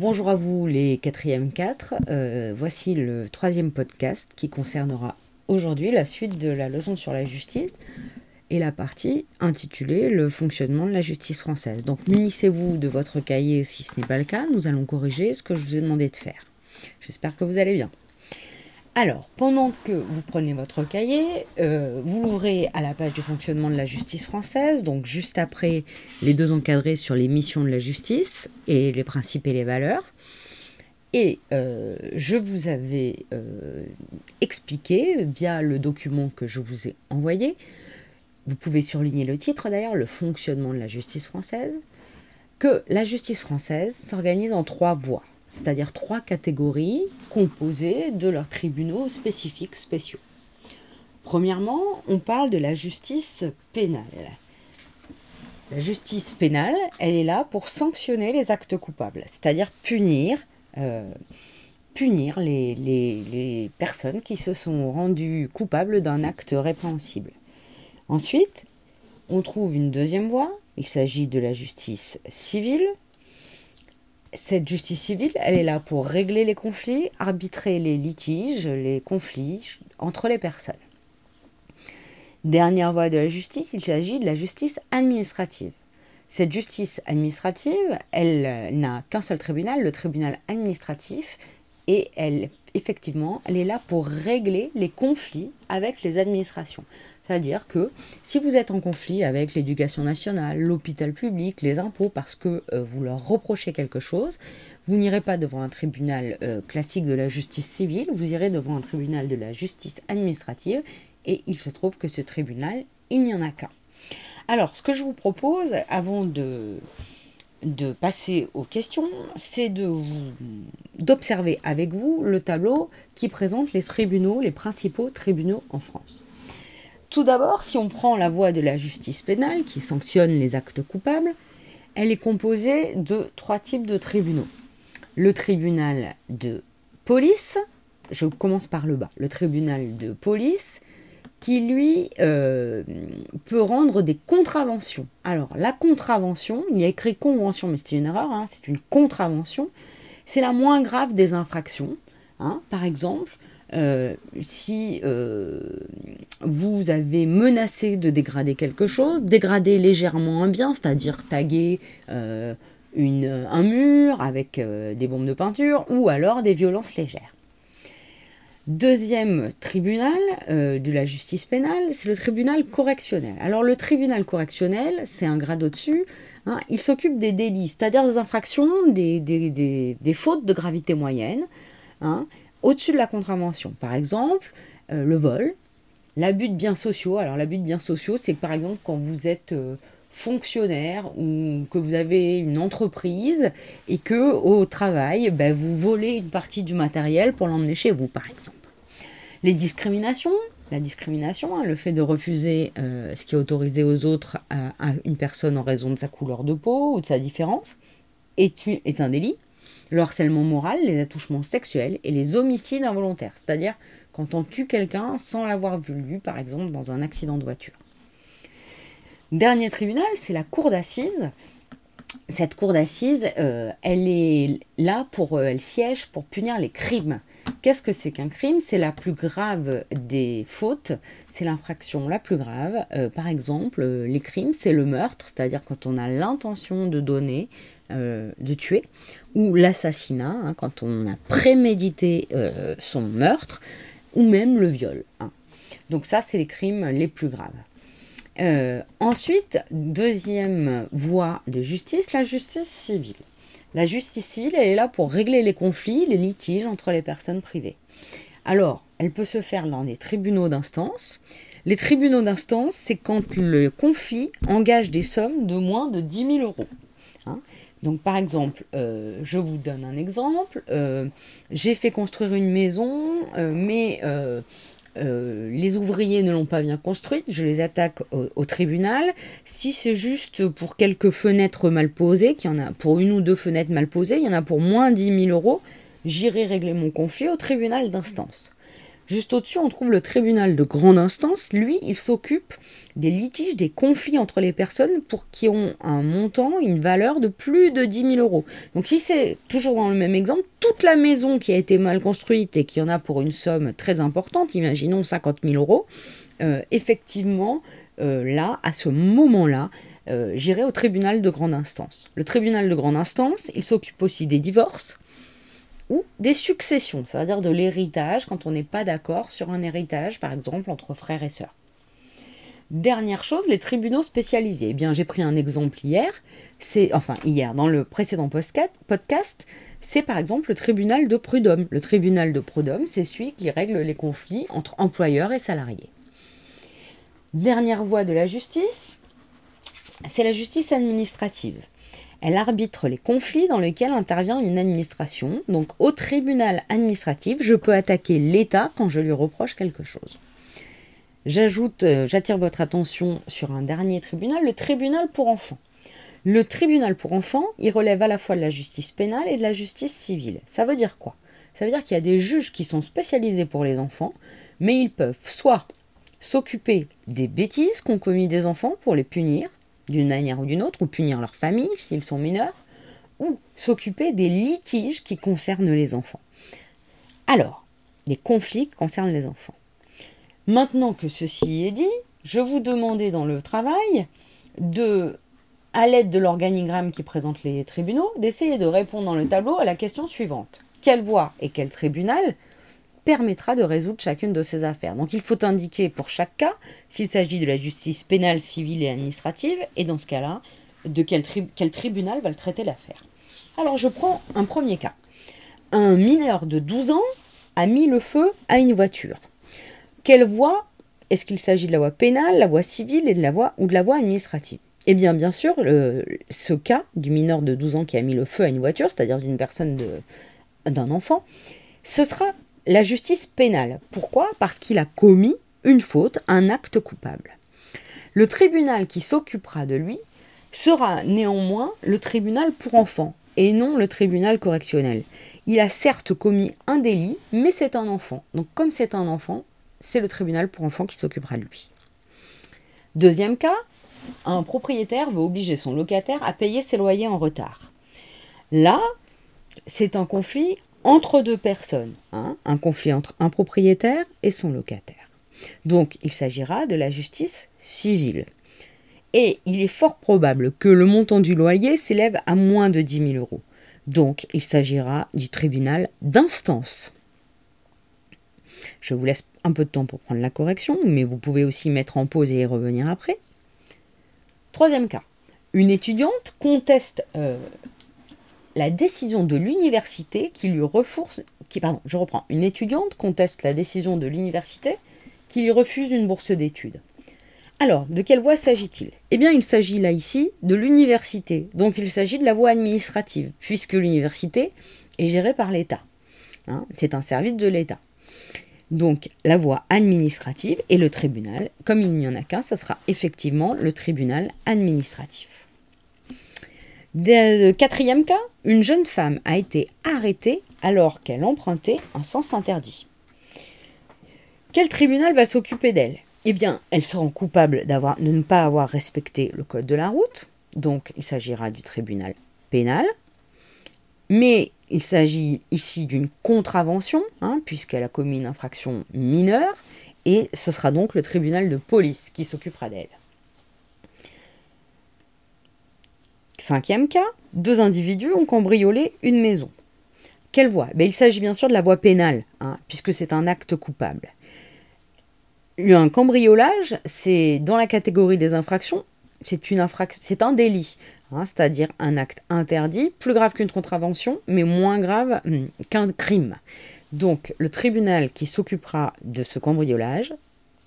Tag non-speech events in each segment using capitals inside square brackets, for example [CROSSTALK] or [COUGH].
Bonjour à vous les quatrièmes 4. Euh, voici le troisième podcast qui concernera aujourd'hui la suite de la leçon sur la justice et la partie intitulée Le fonctionnement de la justice française. Donc munissez-vous de votre cahier si ce n'est pas le cas, nous allons corriger ce que je vous ai demandé de faire. J'espère que vous allez bien. Alors, pendant que vous prenez votre cahier, euh, vous l'ouvrez à la page du fonctionnement de la justice française, donc juste après les deux encadrés sur les missions de la justice et les principes et les valeurs. Et euh, je vous avais euh, expliqué via le document que je vous ai envoyé, vous pouvez surligner le titre d'ailleurs, le fonctionnement de la justice française, que la justice française s'organise en trois voies c'est-à-dire trois catégories composées de leurs tribunaux spécifiques spéciaux. Premièrement, on parle de la justice pénale. La justice pénale, elle est là pour sanctionner les actes coupables, c'est-à-dire punir, euh, les personnes qui se sont rendues coupables d'un acte répréhensible. Ensuite, on trouve une deuxième voie, il s'agit de la justice civile, cette justice civile, elle est là pour régler les conflits, arbitrer les litiges, les conflits entre les personnes. Dernière voie de la justice, il s'agit de la justice administrative. Cette justice administrative, elle n'a qu'un seul tribunal, le tribunal administratif, et elle, effectivement, elle est là pour régler les conflits avec les administrations. C'est-à-dire que si vous êtes en conflit avec l'éducation nationale, l'hôpital public, les impôts, parce que euh, vous leur reprochez quelque chose, vous n'irez pas devant un tribunal euh, classique de la justice civile, vous irez devant un tribunal de la justice administrative, et il se trouve que ce tribunal, il n'y en a qu'un. Alors, ce que je vous propose, avant de, de passer aux questions, c'est d'observer avec vous le tableau qui présente les tribunaux, les principaux tribunaux en France. Tout d'abord, si on prend la voie de la justice pénale qui sanctionne les actes coupables, elle est composée de trois types de tribunaux. Le tribunal de police, je commence par le bas, le tribunal de police qui lui euh, peut rendre des contraventions. Alors la contravention, il y a écrit convention mais c'est une erreur, hein, c'est une contravention, c'est la moins grave des infractions. Hein. Par exemple, euh, si euh, vous avez menacé de dégrader quelque chose, dégrader légèrement un bien, c'est-à-dire taguer euh, un mur avec des bombes de peinture, ou alors des violences légères. Deuxième tribunal de la justice pénale, c'est le tribunal correctionnel. Alors le tribunal correctionnel, c'est un grade au-dessus, hein, il s'occupe des délits, c'est-à-dire des infractions, des, fautes de gravité moyenne. Hein, au-dessus de la contravention. Par exemple, euh, le vol, l'abus de biens sociaux. Alors l'abus de biens sociaux, c'est par exemple quand vous êtes euh, fonctionnaire ou que vous avez une entreprise et que au travail, ben, vous volez une partie du matériel pour l'emmener chez vous, par exemple. Les discriminations, la discrimination, hein, le fait de refuser euh, ce qui est autorisé aux autres à, une personne en raison de sa couleur de peau ou de sa différence, est un délit le harcèlement moral, les attouchements sexuels et les homicides involontaires, c'est-à-dire quand on tue quelqu'un sans l'avoir vu, par exemple dans un accident de voiture. Dernier tribunal, c'est la cour d'assises. Cette cour d'assises, euh, elle est là pour, euh, elle siège pour punir les crimes. Qu'est-ce que c'est qu'un crime? C'est la plus grave des fautes, c'est l'infraction la plus grave. Euh, par exemple, les crimes, c'est le meurtre, c'est-à-dire quand on a l'intention de donner, de tuer, ou l'assassinat, hein, quand on a prémédité euh, son meurtre, ou même le viol. Hein. Donc ça, c'est les crimes les plus graves. Euh, ensuite, deuxième voie de justice, la justice civile. La justice civile, elle est là pour régler les conflits, les litiges entre les personnes privées. Alors, elle peut se faire dans des tribunaux d'instance. Les tribunaux d'instance, c'est quand le conflit engage des sommes de moins de 10 000 euros. Hein. Donc par exemple, euh, je vous donne un exemple, euh, j'ai fait construire une maison, euh, mais les ouvriers ne l'ont pas bien construite, je les attaque au, tribunal. Si c'est juste pour quelques fenêtres mal posées, qu'il en a pour une ou deux fenêtres mal posées, il y en a pour moins de 10 000 euros, j'irai régler mon conflit au tribunal d'instance. Juste au-dessus, on trouve le tribunal de grande instance. Lui, il s'occupe des litiges, des conflits entre les personnes pour qui ont un montant, une valeur de plus de 10 000 euros. Donc si c'est toujours dans le même exemple, toute la maison qui a été mal construite et qui en a pour une somme très importante, imaginons 50 000 euros, euh, effectivement, euh, là, à ce moment-là, euh, j'irai au tribunal de grande instance. Le tribunal de grande instance, il s'occupe aussi des divorces, ou des successions, c'est-à-dire de l'héritage quand on n'est pas d'accord sur un héritage, par exemple entre frères et sœurs. Dernière chose, les tribunaux spécialisés. Eh bien, j'ai pris un exemple hier, c'est enfin hier dans le précédent podcast, c'est par exemple le tribunal de prud'homme. Le tribunal de prud'homme, c'est celui qui règle les conflits entre employeurs et salariés. Dernière voie de la justice, c'est la justice administrative. Elle arbitre les conflits dans lesquels intervient une administration. Donc au tribunal administratif, je peux attaquer l'État quand je lui reproche quelque chose. J'ajoute, euh, j'attire votre attention sur un dernier tribunal, le tribunal pour enfants. Le tribunal pour enfants, il relève à la fois de la justice pénale et de la justice civile. Ça veut dire quoi? Ça veut dire qu'il y a des juges qui sont spécialisés pour les enfants, mais ils peuvent soit s'occuper des bêtises qu'ont commis des enfants pour les punir, d'une manière ou d'une autre, ou punir leur famille s'ils sont mineurs, ou s'occuper des litiges qui concernent les enfants. Alors, les conflits concernent les enfants. Maintenant que ceci est dit, je vous demandais dans le travail de, à l'aide de l'organigramme qui présente les tribunaux, d'essayer de répondre dans le tableau à la question suivante. Quelle voie et quel tribunal permettra de résoudre chacune de ces affaires. Donc il faut indiquer pour chaque cas s'il s'agit de la justice pénale, civile et administrative, et dans ce cas-là, de quel, tribunal va le traiter l'affaire. Alors je prends un premier cas. Un mineur de 12 ans a mis le feu à une voiture. Quelle voie? Est-ce qu'il s'agit de la voie pénale, la voie civile et de la voie, ou de la voie administrative? Eh bien, bien sûr, ce cas du mineur de 12 ans qui a mis le feu à une voiture, c'est-à-dire d'une personne d'un enfant, ce sera la justice pénale. Pourquoi? Parce qu'il a commis une faute, un acte coupable. Le tribunal qui s'occupera de lui sera néanmoins le tribunal pour enfants et non le tribunal correctionnel. Il a certes commis un délit, mais c'est un enfant. Donc comme c'est un enfant, c'est le tribunal pour enfants qui s'occupera de lui. Deuxième cas, un propriétaire veut obliger son locataire à payer ses loyers en retard. Là, c'est un conflit entre deux personnes, hein, un conflit entre un propriétaire et son locataire. Donc il s'agira de la justice civile. Et il est fort probable que le montant du loyer s'élève à moins de 10 000 euros. Donc il s'agira du tribunal d'instance. Je vous laisse un peu de temps pour prendre la correction, mais vous pouvez aussi mettre en pause et revenir après. Troisième cas. Une étudiante conteste euh, la décision de l'université qui lui refuse, pardon, je reprends, une étudiante conteste la décision de l'université qui lui refuse une bourse d'études. Alors, de quelle voie s'agit-il? Eh bien, il s'agit là ici de l'université, donc il s'agit de la voie administrative, puisque l'université est gérée par l'État. Hein, c'est un service de l'État. Donc, la voie administrative et le tribunal, comme il n'y en a qu'un, ce sera effectivement le tribunal administratif. Quatrième cas, une jeune femme a été arrêtée alors qu'elle empruntait un sens interdit. Quel tribunal va s'occuper d'elle? Eh bien, elle sera coupable de ne pas avoir respecté le code de la route, donc il s'agira du tribunal pénal, mais il s'agit ici d'une contravention, hein, puisqu'elle a commis une infraction mineure, et ce sera donc le tribunal de police qui s'occupera d'elle. Cinquième cas, deux individus ont cambriolé une maison. Quelle voie? Ben, Il s'agit bien sûr de la voie pénale, hein, puisque c'est un acte coupable. Un cambriolage, c'est dans la catégorie des infractions, c'est un délit, hein, c'est-à-dire un acte interdit, plus grave qu'une contravention, mais moins grave hum, qu'un crime. Donc le tribunal qui s'occupera de ce cambriolage,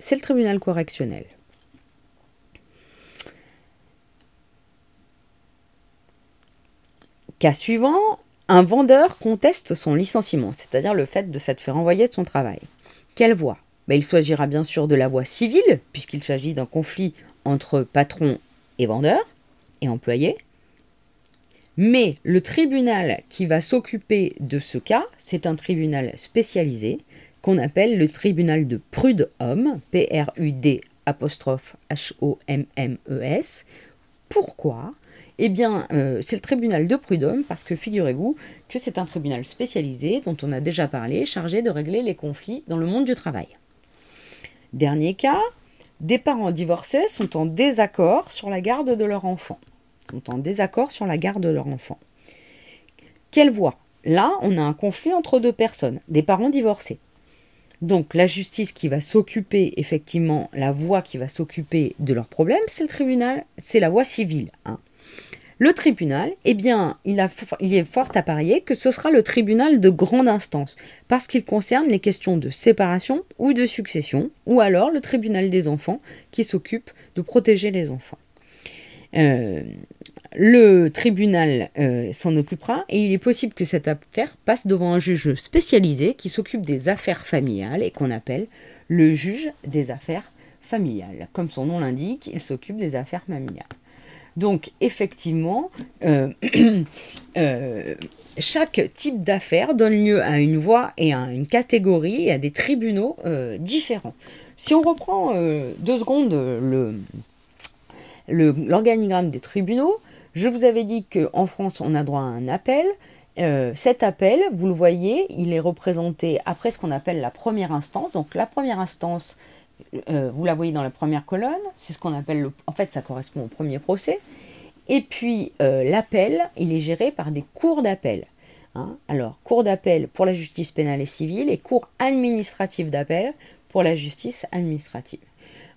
c'est le tribunal correctionnel. Cas suivant, un vendeur conteste son licenciement, c'est-à-dire le fait de s'être fait renvoyer de son travail. Quelle voie? Ben, Il s'agira bien sûr de la voie civile, puisqu'il s'agit d'un conflit entre patron et vendeur et employé. Mais le tribunal qui va s'occuper de ce cas, c'est un tribunal spécialisé, qu'on appelle le tribunal de prud'homme, P-R-U-D apostrophe H-O-M-M-E-S. Pourquoi? Eh bien, euh, c'est le tribunal de prud'homme parce que figurez-vous que c'est un tribunal spécialisé dont on a déjà parlé, chargé de régler les conflits dans le monde du travail. Dernier cas, des parents divorcés sont en désaccord sur la garde de leur enfant. Sont en désaccord sur la garde de leur enfant. Quelle voie? Là, on a un conflit entre deux personnes, des parents divorcés. Donc la justice qui va s'occuper, effectivement, la voie qui va s'occuper de leurs problèmes, c'est le tribunal, c'est la voie civile. Hein. Le tribunal, eh bien, il, est fort à parier que ce sera le tribunal de grande instance, parce qu'il concerne les questions de séparation ou de succession, ou alors le tribunal des enfants, qui s'occupe de protéger les enfants. Euh, le tribunal euh, s'en occupera et il est possible que cette affaire passe devant un juge spécialisé qui s'occupe des affaires familiales et qu'on appelle le juge des affaires familiales. Comme son nom l'indique, il s'occupe des affaires familiales. Donc effectivement, euh, [CLEARS THROAT] euh, chaque type d'affaires donne lieu à une voie et à une catégorie et à des tribunaux euh, différents. Si on reprend deux secondes l'organigramme des tribunaux, je vous avais dit qu'en France, on a droit à un appel. cet appel, vous le voyez, il est représenté après ce qu'on appelle la première instance. Donc la première instance, euh, vous la voyez dans la première colonne, c'est ce qu'on appelle, le, en fait ça correspond au premier procès. Et puis euh, l'appel, il est géré par des cours d'appel. Hein. Alors, cours d'appel pour la justice pénale et civile et cours administratif d'appel pour la justice administrative.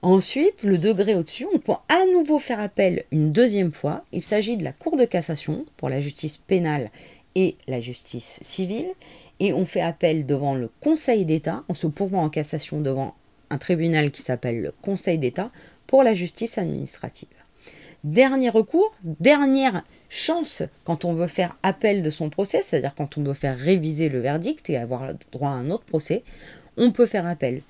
Ensuite, le degré au-dessus, on peut à nouveau faire appel une deuxième fois. Il s'agit de la Cour de cassation pour la justice pénale et la justice civile. Et on fait appel devant le Conseil d'État, on se pourvoit en cassation devant un tribunal qui s'appelle le Conseil d'État pour la justice administrative. Dernier recours, dernière chance quand on veut faire appel de son procès, c'est-à-dire quand on veut faire réviser le verdict et avoir droit à un autre procès, on peut faire appel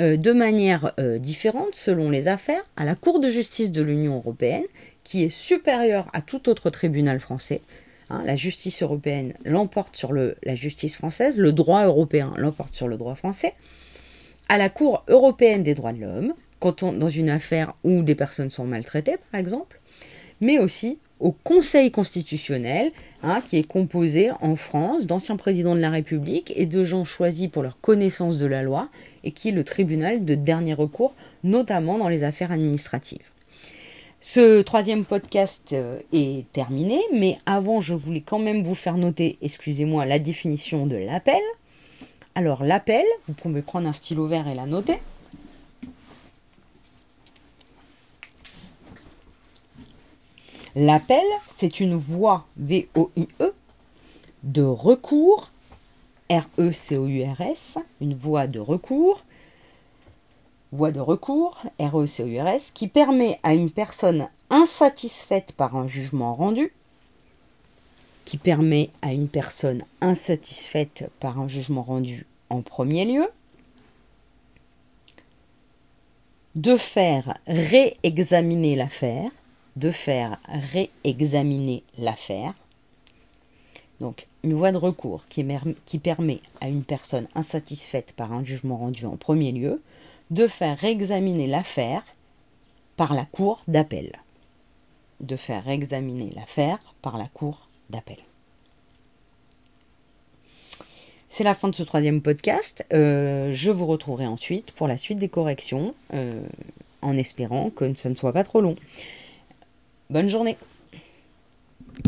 euh, de manière euh, différente selon les affaires à la Cour de justice de l'Union européenne, qui est supérieure à tout autre tribunal français. Hein, la justice européenne l'emporte sur la justice française, le droit européen l'emporte sur le droit français à la Cour européenne des droits de l'homme, dans une affaire où des personnes sont maltraitées, par exemple, mais aussi au Conseil constitutionnel, hein, qui est composé en France d'anciens présidents de la République et de gens choisis pour leur connaissance de la loi, et qui est le tribunal de dernier recours, notamment dans les affaires administratives. Ce troisième podcast euh, est terminé, mais avant, je voulais quand même vous faire noter, excusez-moi, la définition de l'appel. Alors l'appel, vous pouvez prendre un stylo vert et la noter. L'appel, c'est une voie V-O-I-E de recours, R-E-C-O-U-R-S, une voie de recours, voie de recours, R-E-C-O-U-R-S, qui permet à une personne insatisfaite par un jugement rendu qui permet à une personne insatisfaite par un jugement rendu en premier lieu de faire réexaminer l'affaire, de faire réexaminer l'affaire. Donc une voie de recours qui, permet à une personne insatisfaite par un jugement rendu en premier lieu de faire réexaminer l'affaire par la cour d'appel. De faire réexaminer l'affaire par la cour d'appel. C'est la fin de ce troisième podcast. Euh, je vous retrouverai ensuite pour la suite des corrections, euh, en espérant que ça ne soit pas trop long. Bonne journée